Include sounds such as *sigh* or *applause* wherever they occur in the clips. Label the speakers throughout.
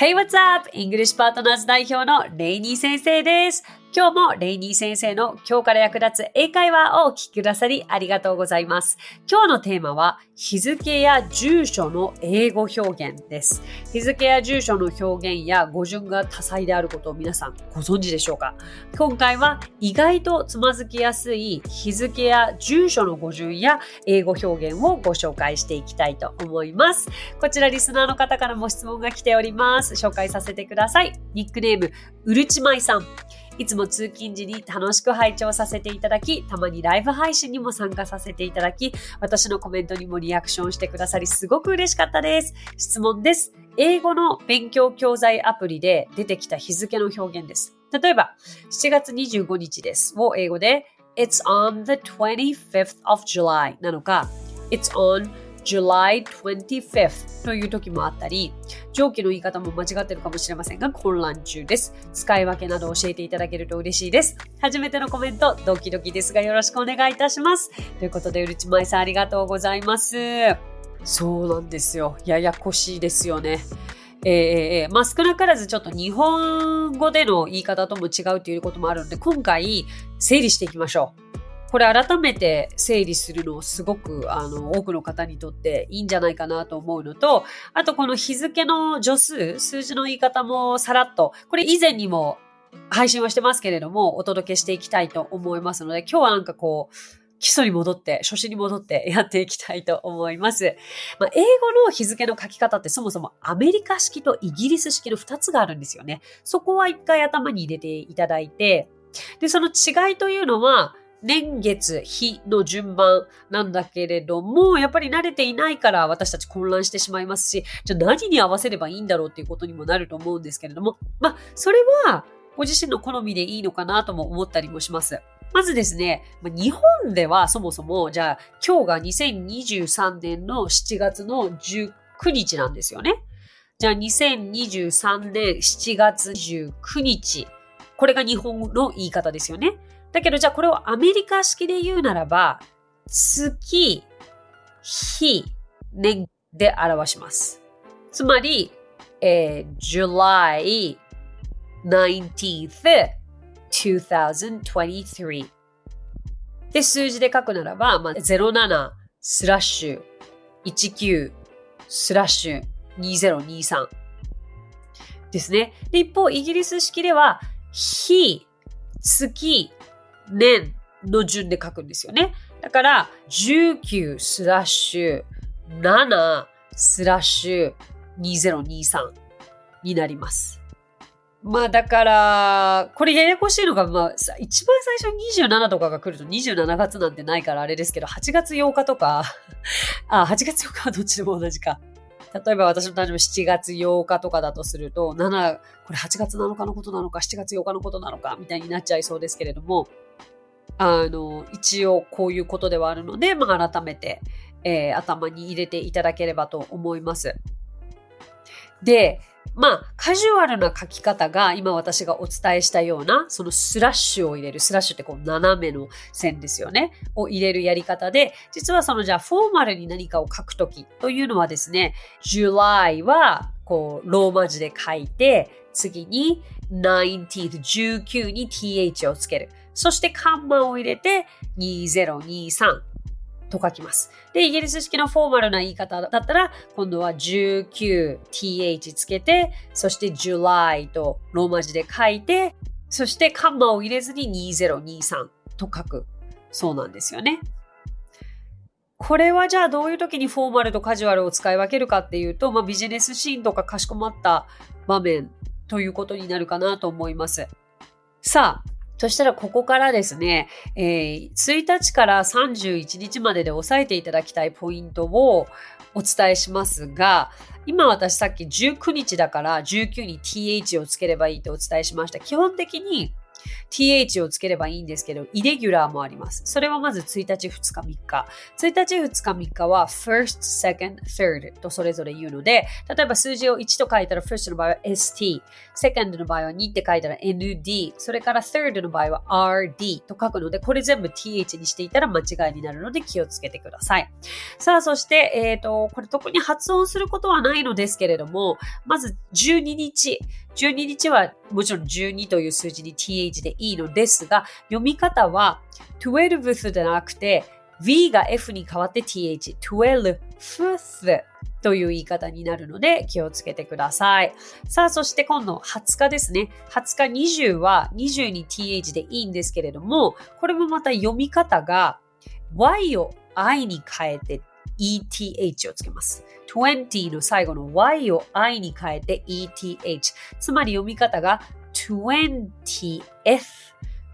Speaker 1: Hey, what's up? English Partners 代表のレイニー先生です。今日もレイニー先生の今日から役立つ英会話をお聞きくださりありがとうございます。今日のテーマは日付や住所の英語表現です。日付や住所の表現や語順が多彩であることを皆さんご存知でしょうか？今回は意外とつまずきやすい日付や住所の語順や英語表現をご紹介していきたいと思います。こちらリスナーの方からも質問が来ております。紹介させてください。ニックネーム、うるちまいさん。いつも通勤時に楽しく拝聴させていただき、たまにライブ配信にも参加させていただき、私のコメントにもリアクションしてくださり、すごく嬉しかったです。質問です。英語の勉強教材アプリで出てきた日付の表現です。例えば、7月25日ですを英語で、It's on the 25th of July なのか、It's on July 25th という時もあったり、上記の言い方も間違ってるかもしれませんが、混乱中です。使い分けなど教えていただけると嬉しいです。初めてのコメント、ドキドキですがよろしくお願いいたします。ということで、うるちまいさんありがとうございます。そうなんですよ。ややこしいですよね。えーえまあ、少なからずちょっと日本語での言い方とも違うということもあるので、今回整理していきましょう。これ改めて整理するのすごくあの多くの方にとっていいんじゃないかなと思うのと、あとこの日付の助数、数字の言い方もさらっと、これ以前にも配信はしてますけれども、お届けしていきたいと思いますので、今日はなんかこう、基礎に戻って、初心に戻ってやっていきたいと思います。まあ、英語の日付の書き方ってそもそもアメリカ式とイギリス式の2つがあるんですよね。そこは一回頭に入れていただいて、で、その違いというのは、年月、日の順番なんだけれども、やっぱり慣れていないから私たち混乱してしまいますし、じゃあ何に合わせればいいんだろうっていうことにもなると思うんですけれども、まあ、それはご自身の好みでいいのかなとも思ったりもします。まずですね、日本ではそもそも、じゃあ今日が2023年の7月の19日なんですよね。じゃあ2023年7月19日。これが日本の言い方ですよね。だけどじゃあこれをアメリカ式で言うならば、月、日、年で表します。つまり、えー、July 19th 2023で、数字で書くならば、まあ、07スラッシュ19スラッシュ2023ですね。で、一方、イギリス式では、日、月、年の順で書くんですよね。だから、19スラッシュ7スラッシュ2023になります。まあだから、これややこしいのが、まあ、一番最初27とかが来ると27月なんてないからあれですけど、8月8日とか、*laughs* あ、8月8日はどっちでも同じか。例えば私の誕生日7月8日とかだとすると、7、これ8月7日のことなのか、7月8日のことなのか、みたいになっちゃいそうですけれども、あの、一応こういうことではあるので、まあ改めて、えー、頭に入れていただければと思います。で、まあ、カジュアルな書き方が今私がお伝えしたような、そのスラッシュを入れる、スラッシュってこう斜めの線ですよね、を入れるやり方で、実はそのじゃあフォーマルに何かを書くときというのはですね、July はこうローマ字で書いて、次に 19th、19に th をつける。そしてカンマを入れて2023と書きます。で、イギリス式のフォーマルな言い方だったら、今度は 19th つけて、そして July とローマ字で書いて、そしてカンマを入れずに2023と書く。そうなんですよね。これはじゃあどういう時にフォーマルとカジュアルを使い分けるかっていうと、まあ、ビジネスシーンとかかしこまった場面ということになるかなと思います。さあ、そしたらここからですね、えー、1日から31日までで押さえていただきたいポイントをお伝えしますが、今私さっき19日だから19に th をつければいいとお伝えしました。基本的に th をつければいいんですけど、イレギュラーもあります。それはまず1日、2日、3日。1日、2日、3日は first, second, third とそれぞれ言うので、例えば数字を1と書いたら first の場合は st、second の場合は2って書いたら nd、それから third の場合は rd と書くので、これ全部 th にしていたら間違いになるので気をつけてください。さあ、そして、えっ、ー、と、これ特に発音することはないのですけれども、まず12日。12日はもちろん12という数字に th でいいのですが、読み方は 12th でなくて v が f に変わって th、12th という言い方になるので気をつけてください。さあ、そして今度20日ですね。20日20は20に th でいいんですけれども、これもまた読み方が y を i に変えて ETH をつけます。20の最後の Y を I に変えて ETH。つまり読み方が 20th、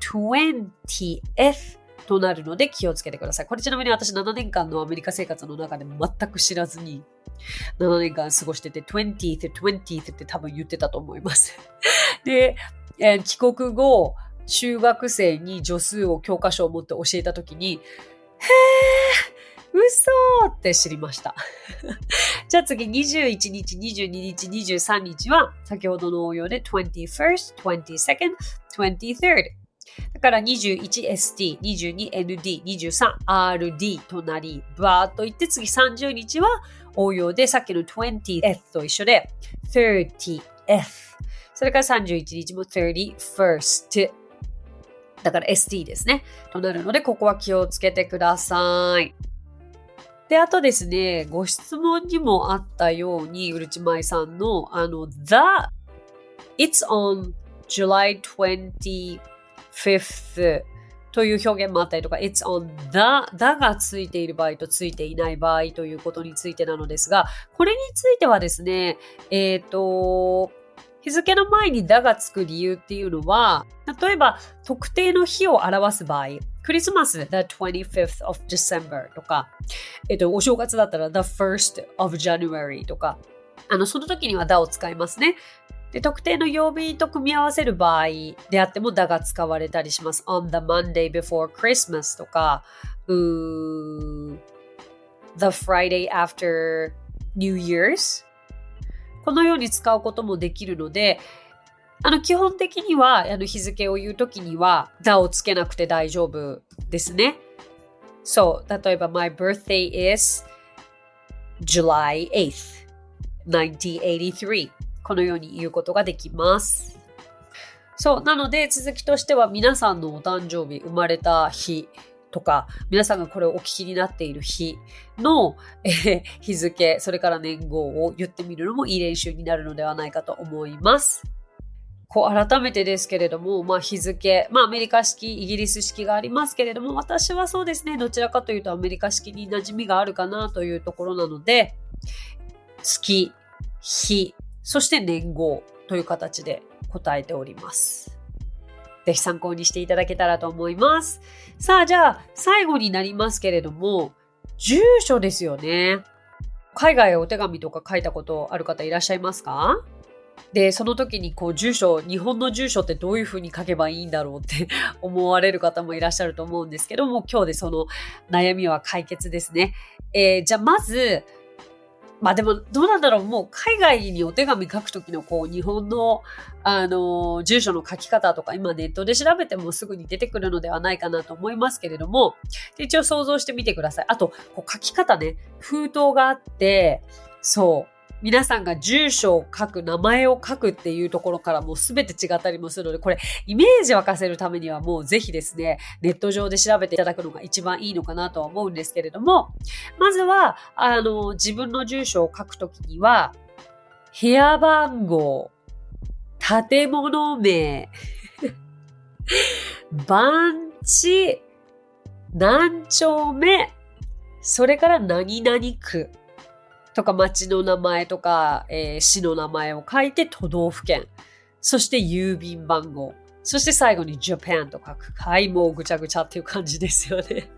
Speaker 1: 20th となるので気をつけてください。これちなみに私7年間のアメリカ生活の中で全く知らずに7年間過ごしてて 20th、20th って多分言ってたと思います。*laughs* で、えー、帰国後、中学生に助数を教科書を持って教えたときに、へー嘘って知りました。*laughs* じゃあ次21日、22日、23日は先ほどの応用で 21st, 22nd, 23rd。だから 21ST、22ND、23RD となり、バーっといって次30日は応用でさっきの 20th と一緒で 30th。それから31日も 31st。だから ST ですね。となるので、ここは気をつけてください。で、あとですね、ご質問にもあったように、うるちまいさんの、あの、the, it's on July 25th という表現もあったりとか、it's on the, だがついている場合とついていない場合ということについてなのですが、これについてはですね、えっ、ー、と、日付の前にだがつく理由っていうのは、例えば特定の日を表す場合、クリスマス the 25th of December とか、えっと、お正月だったら the 1st of January とか、あの、その時にはだを使いますね。で、特定の曜日と組み合わせる場合であってもだが使われたりします。on the Monday before Christmas とか、うー the Friday after New Year's このように使うこともできるので、あの、基本的には、あの、日付を言うときには、だをつけなくて大丈夫ですね。そう、例えば、my birthday is July 8th, 1983このように言うことができます。そう、なので、続きとしては、皆さんのお誕生日、生まれた日、とか、皆さんがこれをお聞きになっている日の、えー、日付、それから年号を言ってみるのもいい練習になるのではないかと思います。こう改めてですけれども、まあ日付、まあアメリカ式、イギリス式がありますけれども、私はそうですね、どちらかというとアメリカ式に馴染みがあるかなというところなので、月、日、そして年号という形で答えております。ぜひ参考にしていただけたらと思います。さあ、じゃあ、最後になりますけれども、住所ですよね。海外お手紙とか書いたことある方いらっしゃいますか？で、その時にこう住所、日本の住所ってどういうふうに書けばいいんだろうって *laughs* 思われる方もいらっしゃると思うんですけども、今日でその悩みは解決ですね。えー、じゃあまず、まあでも、どうなんだろうもう海外にお手紙書くときのこう、日本の、あの、住所の書き方とか、今ネットで調べてもすぐに出てくるのではないかなと思いますけれども、一応想像してみてください。あと、こう書き方ね、封筒があって、そう、皆さんが住所を書く、名前を書くっていうところからもうすべて違ったりもするので、これイメージ沸かせるためにはもうぜひですね、ネット上で調べていただくのが一番いいのかなとは思うんですけれども、まずは、あの、自分の住所を書くときには、部屋番号、建物名、*laughs* 番地、何丁目、それから何々区。とか町の名前とか、えー、市の名前を書いて都道府県。そして郵便番号。そして最後に Japan と書く。はい、もうぐちゃぐちゃっていう感じですよね。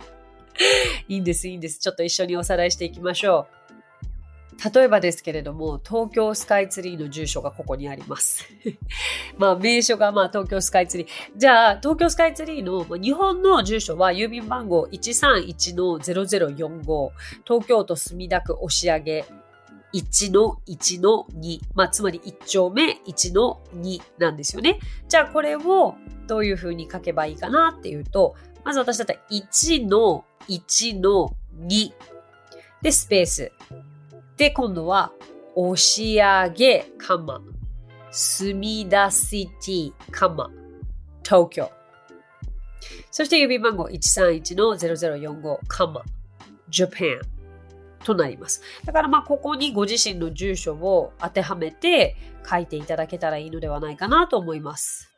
Speaker 1: *laughs* いいんです、いいんです。ちょっと一緒におさらいしていきましょう。例えばですけれども、東京スカイツリーの住所がここにあります。*laughs* まあ、名所がまあ東京スカイツリー。じゃあ、東京スカイツリーの日本の住所は郵便番号131-0045、東京都墨田区押上1の1の2。まあ、つまり1丁目1の2なんですよね。じゃあ、これをどういうふうに書けばいいかなっていうと、まず私だったら1の1の2でスペース。で、今度は、押上、カマ、墨田シティ、カマ、東京。そして郵便番号131-0045、カマ、Japan となります。だからまあここにご自身の住所を当てはめて書いていただけたらいいのではないかなと思います。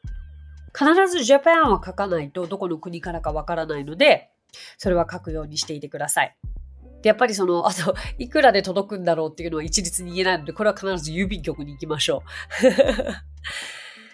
Speaker 1: 必ず Japan は書かないとどこの国からかわからないので、それは書くようにしていてください。で、やっぱりその、*laughs* あと、いくらで届くんだろうっていうのは一律に言えないので、これは必ず郵便局に行きましょう。*laughs*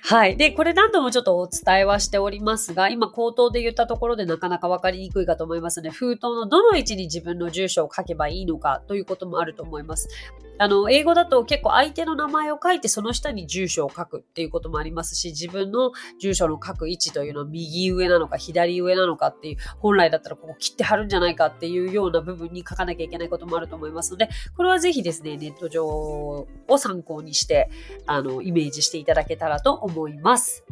Speaker 1: はい。で、これ何度もちょっとお伝えはしておりますが、今口頭で言ったところでなかなかわかりにくいかと思いますので、封筒のどの位置に自分の住所を書けばいいのかということもあると思います。あの、英語だと結構相手の名前を書いてその下に住所を書くっていうこともありますし、自分の住所の書く位置というのは右上なのか左上なのかっていう、本来だったらここ切って貼るんじゃないかっていうような部分に書かなきゃいけないこともあると思いますので、これはぜひですね、ネット上を参考にして、あの、イメージしていただけたらと思います。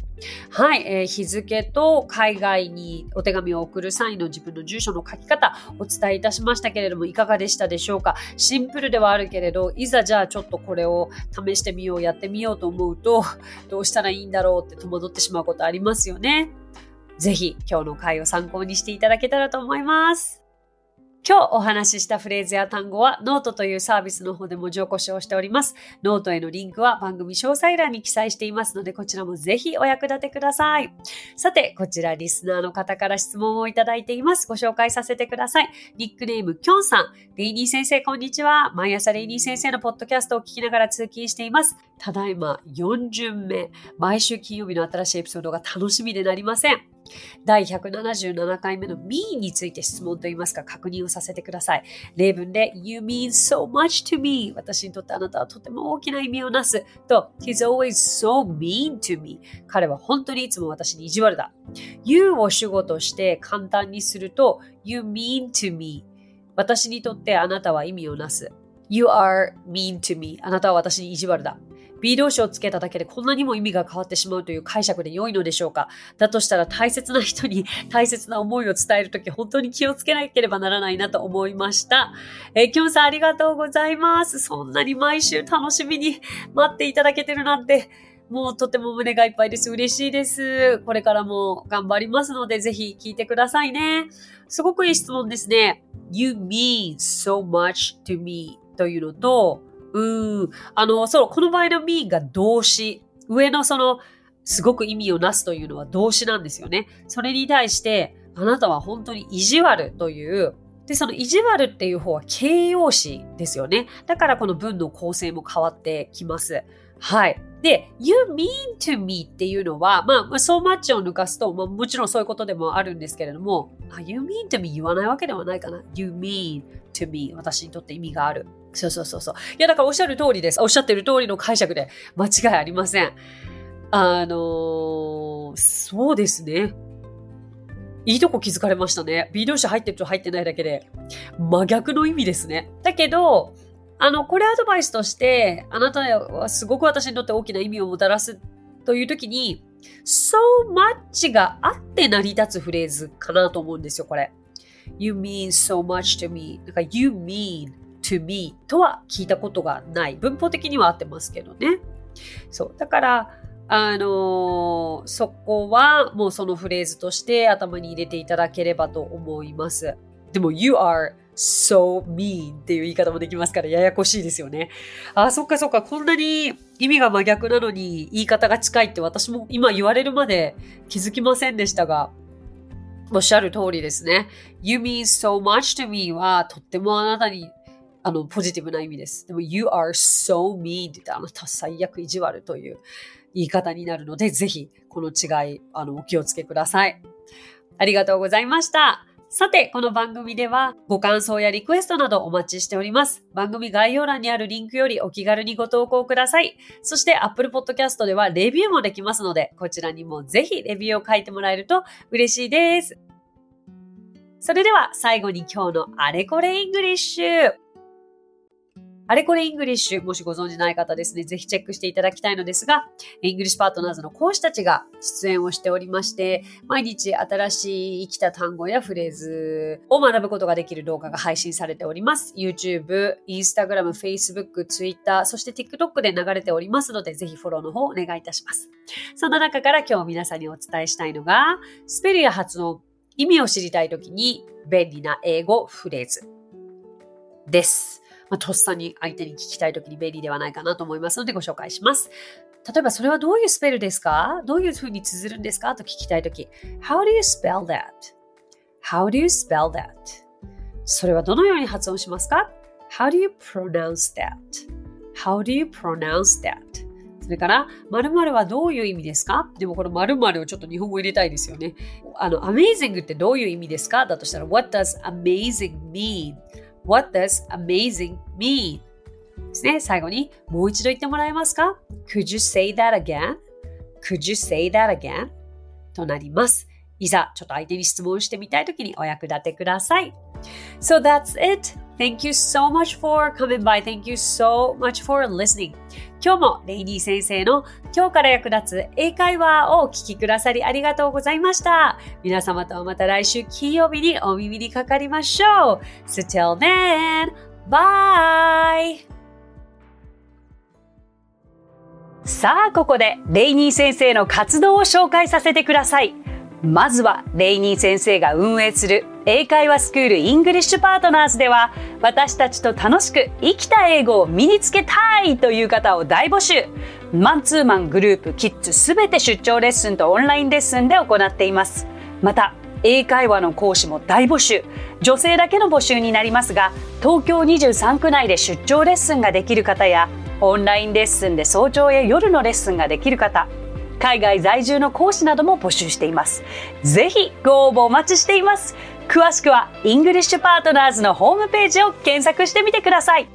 Speaker 1: はい、えー、日付と海外にお手紙を送る際の自分の住所の書き方お伝えいたしましたけれどもいかがでしたでしょうか？シンプルではあるけれどいざじゃあちょっとこれを試してみようやってみようと思うと *laughs* どうしたらいいんだろうって戸惑ってしまうことありますよね。ぜひ今日の回を参考にしていただけたらと思います。今日お話ししたフレーズや単語はノートというサービスの方で文字起こしをしております。ノートへのリンクは番組詳細欄に記載していますので、こちらもぜひお役立てください。さて、こちらリスナーの方から質問をいただいています。ご紹介させてください。ニックネーム、きょんさん。レイニー先生、こんにちは。毎朝レイニー先生のポッドキャストを聞きながら通勤しています。ただいま4巡目。毎週金曜日の新しいエピソードが楽しみでなりません。第177回目の me について質問といいますか確認をさせてください。例文で You mean so much to me 私にとってあなたはとても大きな意味をなすと He's always so mean to me 彼は本当にいつも私に意地悪だ。You を主語として簡単にすると You mean to me 私にとってあなたは意味をなす。You are mean to me あなたは私に意地悪だ。B 動詞をつけただけでこんなにも意味が変わってしまうという解釈で良いのでしょうか？だとしたら大切な人に *laughs* 大切な思いを伝えるとき本当に気をつけなければならないなと思いました。えー、きょんさんありがとうございます。そんなに毎週楽しみに待っていただけてるなんて。もうとても胸がいっぱいです。嬉しいです。これからも頑張りますので、ぜひ聞いてくださいね。すごくいい質問ですね。You mean so much to me というのと、うん。あの、そう、この場合の mean が動詞。上のその、すごく意味をなすというのは動詞なんですよね。それに対して、あなたは本当に意地悪という、で、その意地悪っていう方は形容詞ですよね。だからこの文の構成も変わってきます。はい。で、you mean to me っていうのは、まあ、so much を抜かすと、まあ、もちろんそういうことでもあるんですけれども、you mean to me 言わないわけではないかな。you mean to me 私にとって意味がある。そうそうそうそう。いや、だからおっしゃる通りです。おっしゃってる通りの解釈で間違いありません。あのー、そうですね。いいとこ気づかれましたね。B 動詞入ってると入ってないだけで、真逆の意味ですね。だけど、あの、これアドバイスとして、あなたはすごく私にとって大きな意味をもたらすという時に、so much があって成り立つフレーズかなと思うんですよ、これ。You mean so much to me. なんか You mean to me とは聞いたことがない。文法的には合ってますけどね。そう。だから、あのー、そこはもうそのフレーズとして頭に入れていただければと思います。でも、you are so mean っていう言い方もできますからややこしいですよね。あ、そっかそっか。こんなに意味が真逆なのに言い方が近いって私も今言われるまで気づきませんでしたが、おっしゃる通りですね。You mean so much to me はとってもあなたにあの、ポジティブな意味です。でも、you are so mean って、あなた最悪意地悪という言い方になるので、ぜひ、この違い、あの、お気をつけください。ありがとうございました。さて、この番組ではご感想やリクエストなどお待ちしております。番組概要欄にあるリンクよりお気軽にご投稿ください。そして Apple Podcast ではレビューもできますので、こちらにもぜひレビューを書いてもらえると嬉しいです。それでは最後に今日のあれこれイングリッシュ。あれこれイングリッシュ、もしご存知ない方ですね、ぜひチェックしていただきたいのですが、イングリッシュパートナーズの講師たちが出演をしておりまして、毎日新しい生きた単語やフレーズを学ぶことができる動画が配信されております。YouTube、Instagram、Facebook、Twitter、そして TikTok で流れておりますので、ぜひフォローの方お願いいたします。そんな中から今日皆さんにお伝えしたいのが、スペルや発音、意味を知りたいときに便利な英語フレーズです。まあ、とっさに相手に聞きたいときに便利ではないかなと思いますのでご紹介します。例えばそれはどういうスペルですか？どういうふうに綴るんですか？と聞きたいとき、How do you spell that?How do you spell that? それはどのように発音しますか ?How do you pronounce that?How do you pronounce that? それから、〇〇はどういう意味ですか？でもこの〇〇をちょっと日本語入れたいですよね。あの、amazing ってどういう意味ですか？だとしたら、What does amazing mean? What does amazing mean? ですね。最後にもう一度言ってもらえますか ?Could you say that again?Could you say that again? となります。いざ、ちょっと相手に質問してみたいときにお役立てください。So that's it. Thank you so much for coming by. Thank you so much for listening. 今日もレイニー先生の今日から役立つ英会話をお聞きくださりありがとうございました。皆様とはまた来週金曜日にお耳にかかりましょう。So till then, bye! さあ、ここでレイニー先生の活動を紹介させてください。まずは、レイニー先生が運営する英会話スクールイングリッシュパートナーズでは、私たちと楽しく生きた英語を身につけたいという方を大募集。マンツーマングループ、キッズすべて出張レッスンとオンラインレッスンで行っています。また、英会話の講師も大募集。女性だけの募集になりますが、東京23区内で出張レッスンができる方や、オンラインレッスンで早朝や夜のレッスンができる方、海外在住の講師なども募集しています。ぜひご応募お待ちしています。詳しくはイングリッシュパートナーズのホームページを検索してみてください。